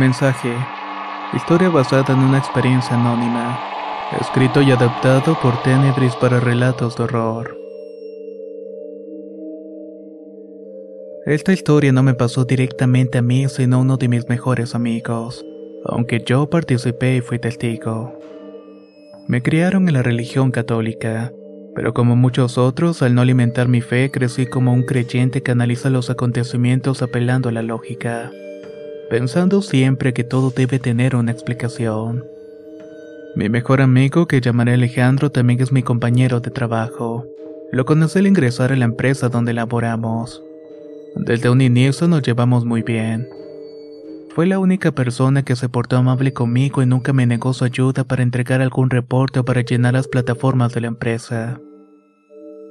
mensaje. Historia basada en una experiencia anónima. Escrito y adaptado por Tenebris para relatos de horror. Esta historia no me pasó directamente a mí, sino a uno de mis mejores amigos, aunque yo participé y fui testigo. Me criaron en la religión católica, pero como muchos otros, al no alimentar mi fe, crecí como un creyente que analiza los acontecimientos apelando a la lógica pensando siempre que todo debe tener una explicación. Mi mejor amigo, que llamaré Alejandro, también es mi compañero de trabajo. Lo conocí al ingresar a la empresa donde laboramos. Desde un inicio nos llevamos muy bien. Fue la única persona que se portó amable conmigo y nunca me negó su ayuda para entregar algún reporte o para llenar las plataformas de la empresa.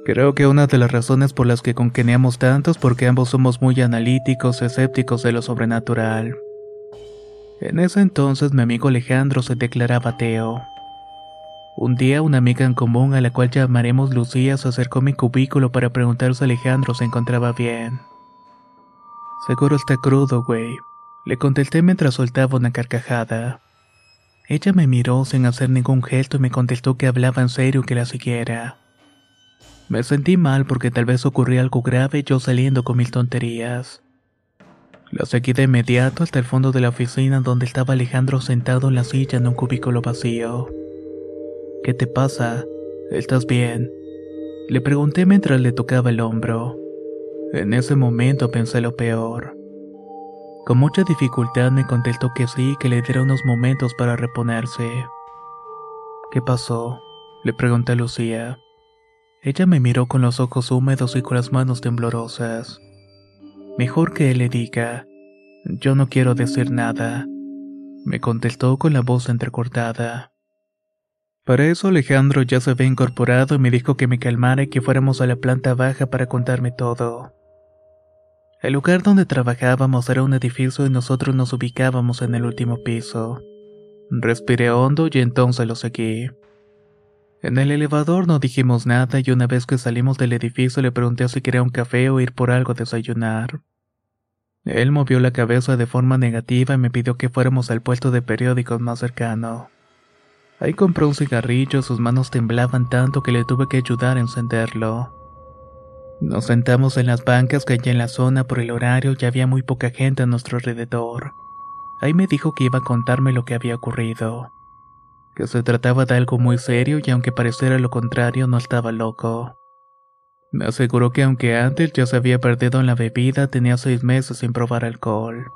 Creo que una de las razones por las que congeniamos tanto es porque ambos somos muy analíticos, escépticos de lo sobrenatural. En ese entonces mi amigo Alejandro se declaraba ateo. Un día una amiga en común a la cual llamaremos Lucía se acercó a mi cubículo para preguntar si Alejandro se encontraba bien. Seguro está crudo, güey. Le contesté mientras soltaba una carcajada. Ella me miró sin hacer ningún gesto y me contestó que hablaba en serio que la siguiera. Me sentí mal porque tal vez ocurría algo grave yo saliendo con mil tonterías. La seguí de inmediato hasta el fondo de la oficina donde estaba Alejandro sentado en la silla en un cubículo vacío. ¿Qué te pasa? ¿Estás bien? Le pregunté mientras le tocaba el hombro. En ese momento pensé lo peor. Con mucha dificultad me contestó que sí que le diera unos momentos para reponerse. ¿Qué pasó? Le pregunté a Lucía. Ella me miró con los ojos húmedos y con las manos temblorosas. Mejor que él le diga. Yo no quiero decir nada. Me contestó con la voz entrecortada. Para eso Alejandro ya se había incorporado y me dijo que me calmara y que fuéramos a la planta baja para contarme todo. El lugar donde trabajábamos era un edificio y nosotros nos ubicábamos en el último piso. Respiré hondo y entonces lo seguí. En el elevador no dijimos nada y una vez que salimos del edificio le pregunté si quería un café o ir por algo a desayunar. Él movió la cabeza de forma negativa y me pidió que fuéramos al puesto de periódicos más cercano. Ahí compró un cigarrillo, sus manos temblaban tanto que le tuve que ayudar a encenderlo. Nos sentamos en las bancas que hay en la zona por el horario y había muy poca gente a nuestro alrededor. Ahí me dijo que iba a contarme lo que había ocurrido que se trataba de algo muy serio y aunque pareciera lo contrario no estaba loco. Me aseguró que aunque antes ya se había perdido en la bebida, tenía seis meses sin probar alcohol.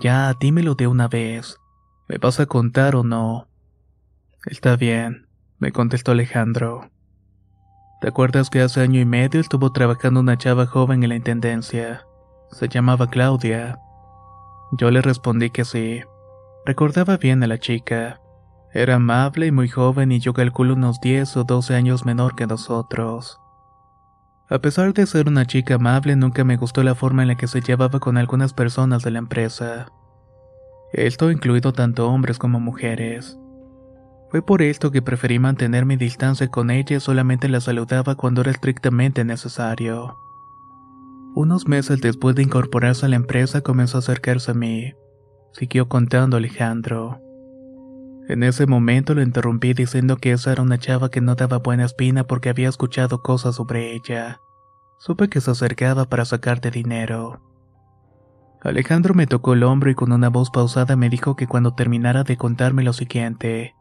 Ya, dímelo de una vez. ¿Me vas a contar o no? Está bien, me contestó Alejandro. ¿Te acuerdas que hace año y medio estuvo trabajando una chava joven en la intendencia? Se llamaba Claudia. Yo le respondí que sí. Recordaba bien a la chica. Era amable y muy joven y yo calculo unos 10 o 12 años menor que nosotros. A pesar de ser una chica amable, nunca me gustó la forma en la que se llevaba con algunas personas de la empresa. Esto incluido tanto hombres como mujeres. Fue por esto que preferí mantener mi distancia con ella y solamente la saludaba cuando era estrictamente necesario. Unos meses después de incorporarse a la empresa comenzó a acercarse a mí. Siguió contando Alejandro. En ese momento lo interrumpí diciendo que esa era una chava que no daba buena espina porque había escuchado cosas sobre ella. Supe que se acercaba para sacarte dinero. Alejandro me tocó el hombro y con una voz pausada me dijo que cuando terminara de contarme lo siguiente,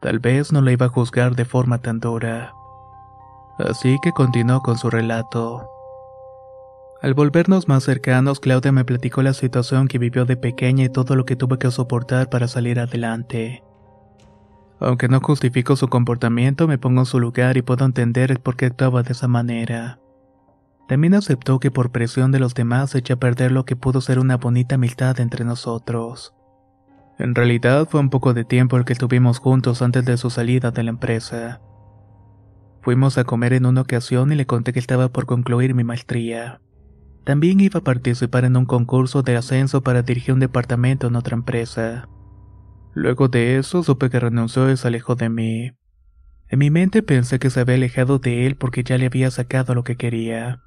tal vez no la iba a juzgar de forma tan dura. Así que continuó con su relato. Al volvernos más cercanos, Claudia me platicó la situación que vivió de pequeña y todo lo que tuve que soportar para salir adelante. Aunque no justifico su comportamiento, me pongo en su lugar y puedo entender por qué actuaba de esa manera. También aceptó que por presión de los demás eché a perder lo que pudo ser una bonita amistad entre nosotros. En realidad fue un poco de tiempo el que estuvimos juntos antes de su salida de la empresa. Fuimos a comer en una ocasión y le conté que estaba por concluir mi maestría. También iba a participar en un concurso de ascenso para dirigir un departamento en otra empresa. Luego de eso supe que renunció y se alejó de mí. En mi mente pensé que se había alejado de él porque ya le había sacado lo que quería.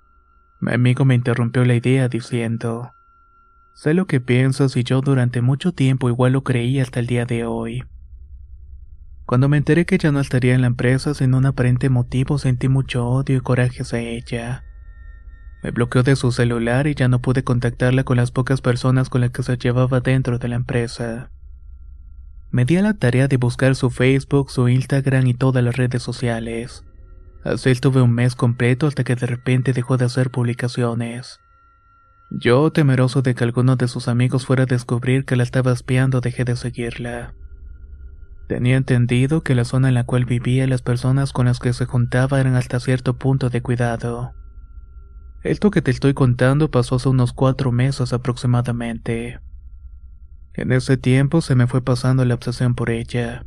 Mi amigo me interrumpió la idea diciendo, Sé lo que piensas y yo durante mucho tiempo igual lo creí hasta el día de hoy. Cuando me enteré que ya no estaría en la empresa sin un aparente motivo sentí mucho odio y coraje hacia ella. Me bloqueó de su celular y ya no pude contactarla con las pocas personas con las que se llevaba dentro de la empresa. Me di a la tarea de buscar su Facebook, su Instagram y todas las redes sociales. Así estuve un mes completo hasta que de repente dejó de hacer publicaciones. Yo, temeroso de que alguno de sus amigos fuera a descubrir que la estaba espiando, dejé de seguirla. Tenía entendido que la zona en la cual vivía y las personas con las que se juntaba eran hasta cierto punto de cuidado. Esto que te estoy contando pasó hace unos cuatro meses aproximadamente. En ese tiempo se me fue pasando la obsesión por ella.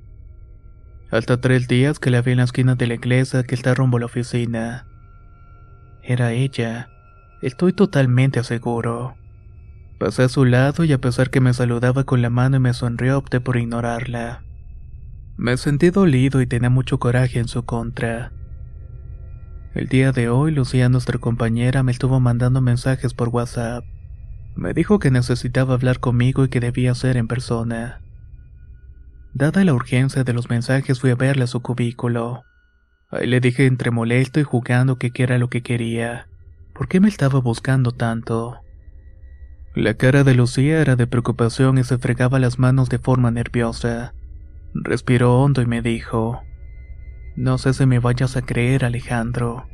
Hasta tres días que la vi en la esquina de la iglesia que está rumbo a la oficina. Era ella. Estoy totalmente seguro. Pasé a su lado y a pesar que me saludaba con la mano y me sonrió, opté por ignorarla. Me sentí dolido y tenía mucho coraje en su contra. El día de hoy, Lucía, nuestra compañera, me estuvo mandando mensajes por WhatsApp. Me dijo que necesitaba hablar conmigo y que debía ser en persona. Dada la urgencia de los mensajes fui a verle a su cubículo. Ahí le dije entre molesto y jugando que era lo que quería. ¿Por qué me estaba buscando tanto? La cara de Lucía era de preocupación y se fregaba las manos de forma nerviosa. Respiró hondo y me dijo, No sé si me vayas a creer, Alejandro,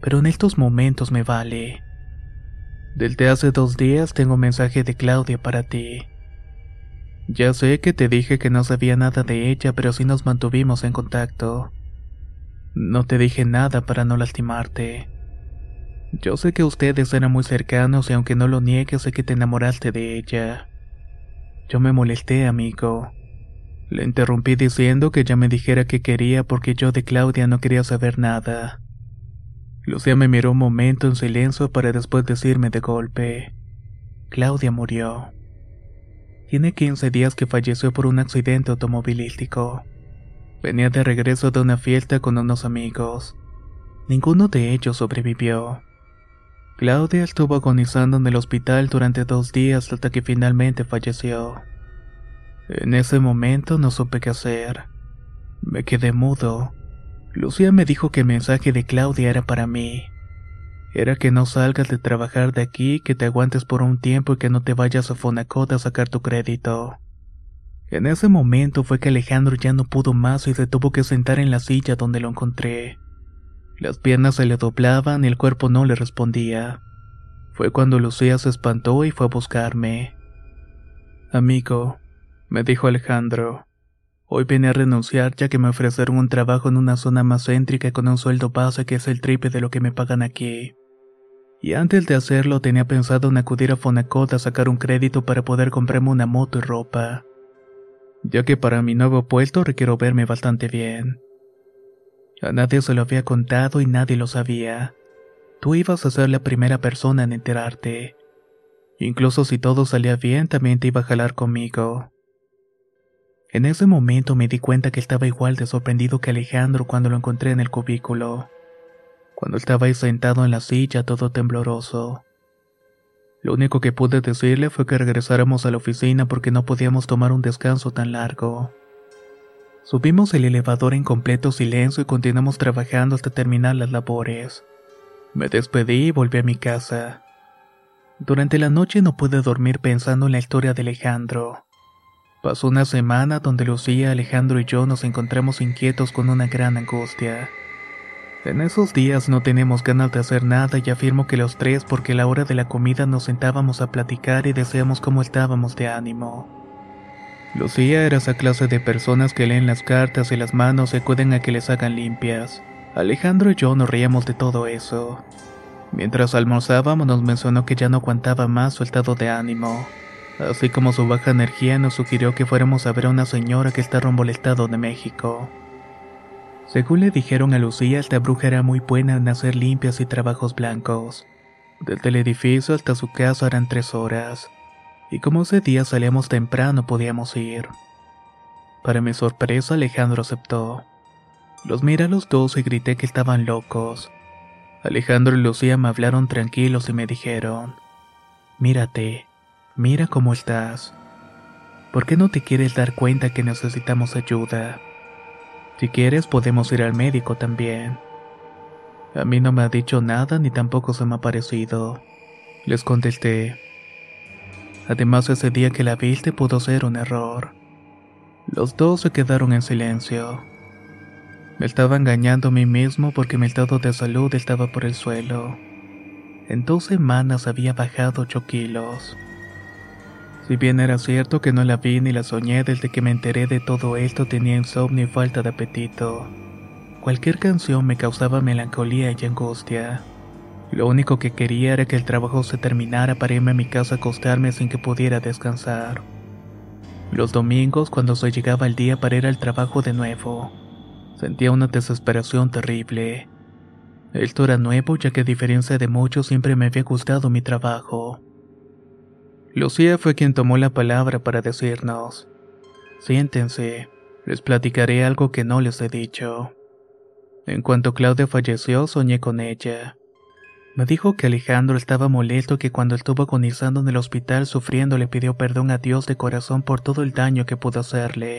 pero en estos momentos me vale. Desde hace dos días tengo un mensaje de Claudia para ti. Ya sé que te dije que no sabía nada de ella, pero sí nos mantuvimos en contacto. No te dije nada para no lastimarte. Yo sé que ustedes eran muy cercanos y aunque no lo niegues sé que te enamoraste de ella. Yo me molesté, amigo. Le interrumpí diciendo que ya me dijera qué quería porque yo de Claudia no quería saber nada. Lucía me miró un momento en silencio para después decirme de golpe. Claudia murió. Tiene 15 días que falleció por un accidente automovilístico. Venía de regreso de una fiesta con unos amigos. Ninguno de ellos sobrevivió. Claudia estuvo agonizando en el hospital durante dos días hasta que finalmente falleció. En ese momento no supe qué hacer. Me quedé mudo. Lucía me dijo que el mensaje de Claudia era para mí era que no salgas de trabajar de aquí, que te aguantes por un tiempo y que no te vayas a Fonacot a sacar tu crédito. En ese momento fue que Alejandro ya no pudo más y se tuvo que sentar en la silla donde lo encontré. Las piernas se le doblaban y el cuerpo no le respondía. Fue cuando Lucía se espantó y fue a buscarme. Amigo, me dijo Alejandro, hoy vine a renunciar ya que me ofrecieron un trabajo en una zona más céntrica con un sueldo base que es el triple de lo que me pagan aquí y antes de hacerlo tenía pensado en acudir a Fonacot a sacar un crédito para poder comprarme una moto y ropa, ya que para mi nuevo puesto requiero verme bastante bien. A nadie se lo había contado y nadie lo sabía. Tú ibas a ser la primera persona en enterarte. Incluso si todo salía bien, también te iba a jalar conmigo. En ese momento me di cuenta que estaba igual de sorprendido que Alejandro cuando lo encontré en el cubículo cuando estaba ahí sentado en la silla todo tembloroso. Lo único que pude decirle fue que regresáramos a la oficina porque no podíamos tomar un descanso tan largo. Subimos el elevador en completo silencio y continuamos trabajando hasta terminar las labores. Me despedí y volví a mi casa. Durante la noche no pude dormir pensando en la historia de Alejandro. Pasó una semana donde Lucía, Alejandro y yo nos encontramos inquietos con una gran angustia. En esos días no tenemos ganas de hacer nada y afirmo que los tres porque a la hora de la comida nos sentábamos a platicar y deseamos cómo estábamos de ánimo. Lucía era esa clase de personas que leen las cartas y las manos y acuden a que les hagan limpias. Alejandro y yo nos reíamos de todo eso. Mientras almorzábamos nos mencionó que ya no aguantaba más su estado de ánimo así como su baja energía nos sugirió que fuéramos a ver a una señora que está rumbo al estado de México. Según le dijeron a Lucía, esta bruja era muy buena en hacer limpias y trabajos blancos. Desde el edificio hasta su casa eran tres horas, y como ese día salíamos temprano podíamos ir. Para mi sorpresa Alejandro aceptó. Los miré a los dos y grité que estaban locos. Alejandro y Lucía me hablaron tranquilos y me dijeron, Mírate, Mira cómo estás. ¿Por qué no te quieres dar cuenta que necesitamos ayuda? Si quieres podemos ir al médico también. A mí no me ha dicho nada ni tampoco se me ha parecido. Les contesté. Además ese día que la viste pudo ser un error. Los dos se quedaron en silencio. Me estaba engañando a mí mismo porque mi estado de salud estaba por el suelo. En dos semanas había bajado 8 kilos. Si bien era cierto que no la vi ni la soñé desde que me enteré de todo esto tenía insomnio y falta de apetito. Cualquier canción me causaba melancolía y angustia. Lo único que quería era que el trabajo se terminara para irme a mi casa a acostarme sin que pudiera descansar. Los domingos, cuando se llegaba el día para ir al trabajo de nuevo, sentía una desesperación terrible. Esto era nuevo ya que a diferencia de muchos siempre me había gustado mi trabajo. Lucía fue quien tomó la palabra para decirnos, siéntense, les platicaré algo que no les he dicho. En cuanto Claudia falleció, soñé con ella. Me dijo que Alejandro estaba molesto que cuando estuvo agonizando en el hospital sufriendo le pidió perdón a Dios de corazón por todo el daño que pudo hacerle.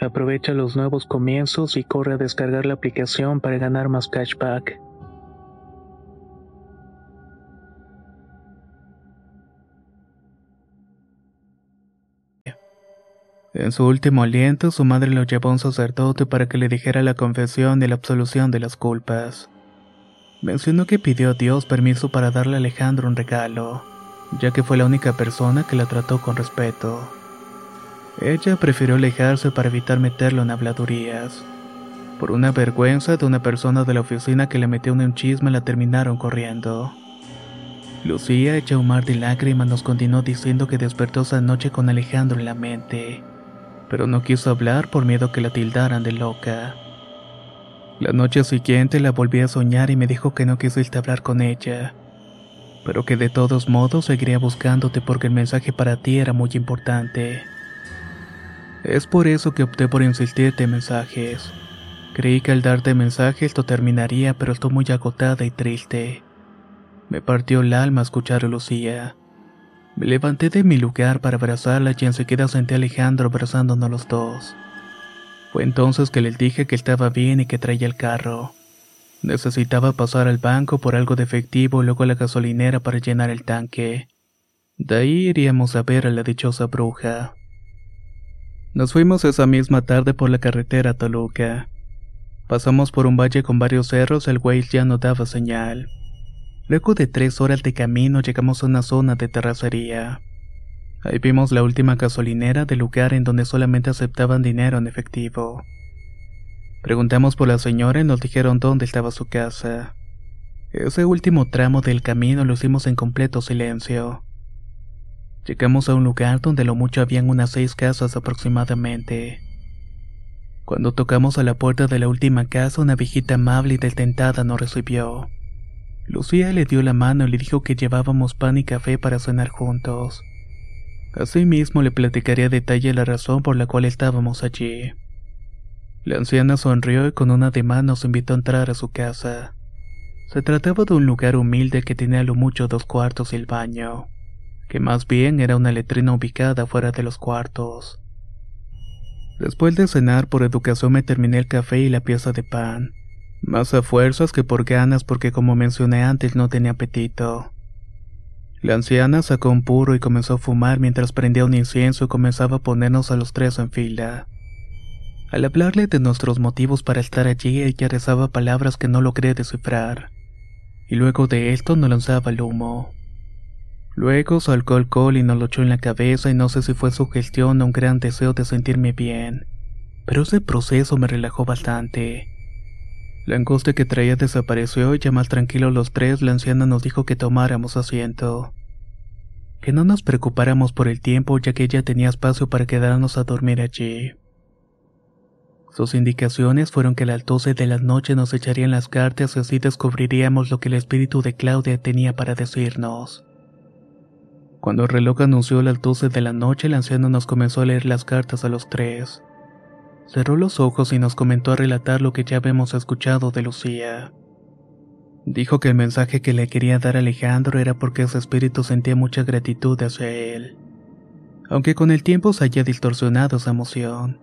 Aprovecha los nuevos comienzos y corre a descargar la aplicación para ganar más cashback. En su último aliento, su madre lo llevó a un sacerdote para que le dijera la confesión y la absolución de las culpas. Mencionó que pidió a Dios permiso para darle a Alejandro un regalo, ya que fue la única persona que la trató con respeto. Ella prefirió alejarse para evitar meterlo en habladurías. Por una vergüenza de una persona de la oficina que le metió en un chisme la terminaron corriendo. Lucía, hecha un mar de lágrimas, nos continuó diciendo que despertó esa noche con Alejandro en la mente, pero no quiso hablar por miedo que la tildaran de loca. La noche siguiente la volví a soñar y me dijo que no quisiste hablar con ella, pero que de todos modos seguiría buscándote porque el mensaje para ti era muy importante. Es por eso que opté por insistirte en mensajes. Creí que al darte mensajes esto terminaría, pero estoy muy agotada y triste. Me partió el alma escuchar a Lucía. Me levanté de mi lugar para abrazarla y enseguida sentí a Alejandro abrazándonos los dos. Fue entonces que les dije que estaba bien y que traía el carro. Necesitaba pasar al banco por algo de efectivo y luego a la gasolinera para llenar el tanque. De ahí iríamos a ver a la dichosa bruja. Nos fuimos esa misma tarde por la carretera Toluca. Pasamos por un valle con varios cerros, el güey ya no daba señal. Luego de tres horas de camino llegamos a una zona de terracería. Ahí vimos la última gasolinera del lugar en donde solamente aceptaban dinero en efectivo. Preguntamos por la señora y nos dijeron dónde estaba su casa. Ese último tramo del camino lo hicimos en completo silencio. Llegamos a un lugar donde lo mucho habían unas seis casas aproximadamente. Cuando tocamos a la puerta de la última casa, una viejita amable y destentada nos recibió. Lucía le dio la mano y le dijo que llevábamos pan y café para cenar juntos. Asimismo le platicaría a detalle la razón por la cual estábamos allí. La anciana sonrió y con una de nos invitó a entrar a su casa. Se trataba de un lugar humilde que tenía lo mucho dos cuartos y el baño, que más bien era una letrina ubicada fuera de los cuartos. Después de cenar por educación me terminé el café y la pieza de pan, más a fuerzas que por ganas porque como mencioné antes no tenía apetito. La anciana sacó un puro y comenzó a fumar mientras prendía un incienso y comenzaba a ponernos a los tres en fila. Al hablarle de nuestros motivos para estar allí, ella rezaba palabras que no logré descifrar. Y luego de esto nos lanzaba el humo. Luego sacó alcohol y nos lo echó en la cabeza y no sé si fue su gestión o un gran deseo de sentirme bien. Pero ese proceso me relajó bastante. La angustia que traía desapareció y ya más tranquilos los tres, la anciana nos dijo que tomáramos asiento. Que no nos preocupáramos por el tiempo ya que ella tenía espacio para quedarnos a dormir allí. Sus indicaciones fueron que a las 12 de la noche nos echarían las cartas y así descubriríamos lo que el espíritu de Claudia tenía para decirnos. Cuando el reloj anunció las 12 de la noche, el anciano nos comenzó a leer las cartas a los tres. Cerró los ojos y nos comentó a relatar lo que ya habíamos escuchado de Lucía. Dijo que el mensaje que le quería dar a Alejandro era porque ese espíritu sentía mucha gratitud hacia él, aunque con el tiempo se haya distorsionado esa emoción.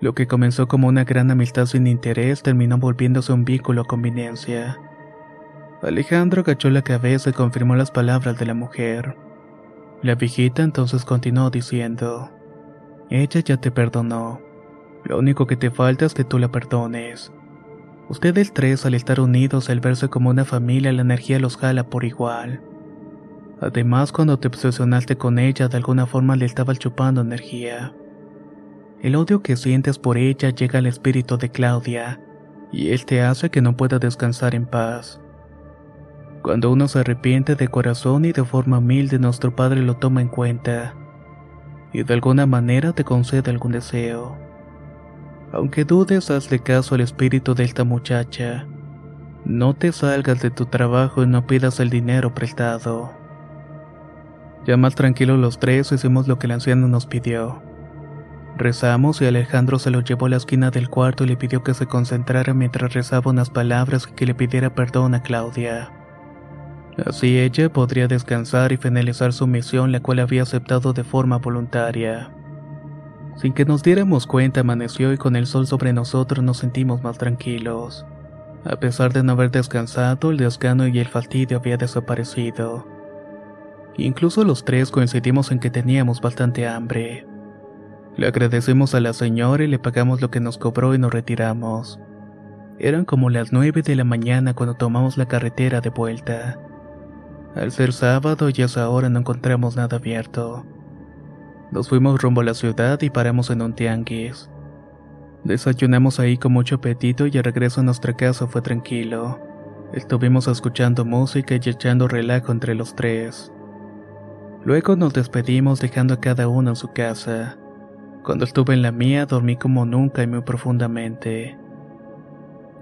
Lo que comenzó como una gran amistad sin interés terminó volviéndose un vínculo a conveniencia. Alejandro agachó la cabeza y confirmó las palabras de la mujer. La viejita entonces continuó diciendo, Ella ya te perdonó. Lo único que te falta es que tú la perdones. Ustedes tres, al estar unidos, al verse como una familia, la energía los jala por igual. Además, cuando te obsesionaste con ella, de alguna forma le estabas chupando energía. El odio que sientes por ella llega al espíritu de Claudia, y él te hace que no pueda descansar en paz. Cuando uno se arrepiente de corazón y de forma humilde, nuestro Padre lo toma en cuenta, y de alguna manera te concede algún deseo. Aunque dudes, hazle caso al espíritu de esta muchacha. No te salgas de tu trabajo y no pidas el dinero prestado. Ya más tranquilos los tres hicimos lo que el anciano nos pidió. Rezamos y Alejandro se lo llevó a la esquina del cuarto y le pidió que se concentrara mientras rezaba unas palabras y que le pidiera perdón a Claudia. Así ella podría descansar y finalizar su misión la cual había aceptado de forma voluntaria. Sin que nos diéramos cuenta amaneció y con el sol sobre nosotros nos sentimos más tranquilos. A pesar de no haber descansado, el desgano y el fastidio había desaparecido. Incluso los tres coincidimos en que teníamos bastante hambre. Le agradecemos a la señora y le pagamos lo que nos cobró y nos retiramos. Eran como las nueve de la mañana cuando tomamos la carretera de vuelta. Al ser sábado y a esa hora no encontramos nada abierto. Nos fuimos rumbo a la ciudad y paramos en un tianguis. Desayunamos ahí con mucho apetito y el regreso a nuestra casa fue tranquilo. Estuvimos escuchando música y echando relajo entre los tres. Luego nos despedimos dejando a cada uno en su casa. Cuando estuve en la mía dormí como nunca y muy profundamente.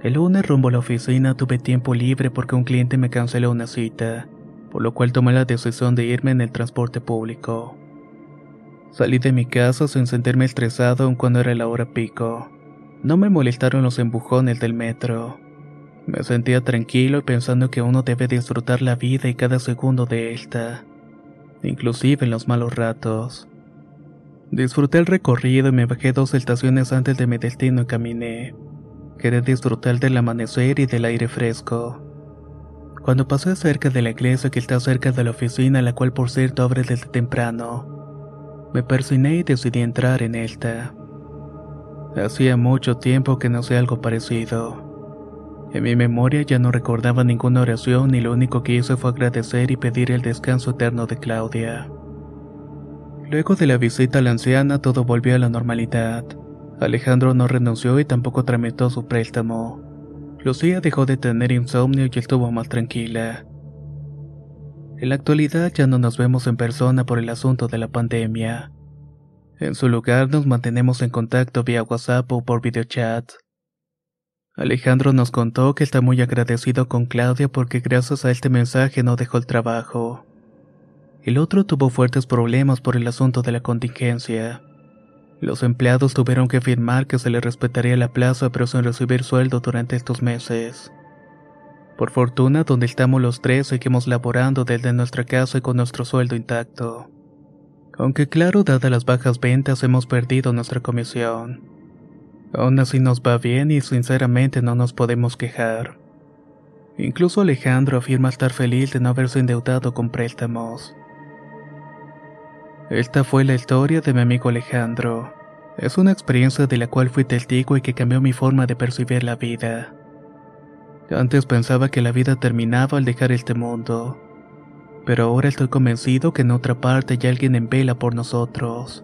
El lunes rumbo a la oficina tuve tiempo libre porque un cliente me canceló una cita, por lo cual tomé la decisión de irme en el transporte público. Salí de mi casa sin sentirme estresado aun cuando era la hora pico. No me molestaron los empujones del metro. Me sentía tranquilo pensando que uno debe disfrutar la vida y cada segundo de esta, inclusive en los malos ratos. Disfruté el recorrido y me bajé dos estaciones antes de mi destino y caminé. Quería disfrutar del amanecer y del aire fresco. Cuando pasé cerca de la iglesia que está cerca de la oficina, la cual por cierto abre desde temprano, me persiné y decidí entrar en esta. Hacía mucho tiempo que no sé algo parecido. En mi memoria ya no recordaba ninguna oración y lo único que hice fue agradecer y pedir el descanso eterno de Claudia. Luego de la visita a la anciana todo volvió a la normalidad. Alejandro no renunció y tampoco tramitó su préstamo. Lucía dejó de tener insomnio y estuvo más tranquila. En la actualidad ya no nos vemos en persona por el asunto de la pandemia. En su lugar nos mantenemos en contacto vía WhatsApp o por videochat. Alejandro nos contó que está muy agradecido con Claudia porque gracias a este mensaje no dejó el trabajo. El otro tuvo fuertes problemas por el asunto de la contingencia. Los empleados tuvieron que firmar que se le respetaría la plaza pero sin recibir sueldo durante estos meses. Por fortuna, donde estamos los tres seguimos laborando desde nuestra casa y con nuestro sueldo intacto. Aunque claro, dadas las bajas ventas, hemos perdido nuestra comisión. Aún así nos va bien y sinceramente no nos podemos quejar. Incluso Alejandro afirma estar feliz de no haberse endeudado con préstamos. Esta fue la historia de mi amigo Alejandro. Es una experiencia de la cual fui testigo y que cambió mi forma de percibir la vida. Antes pensaba que la vida terminaba al dejar este mundo, pero ahora estoy convencido que en otra parte hay alguien en vela por nosotros.